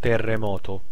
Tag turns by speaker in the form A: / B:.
A: terremoto.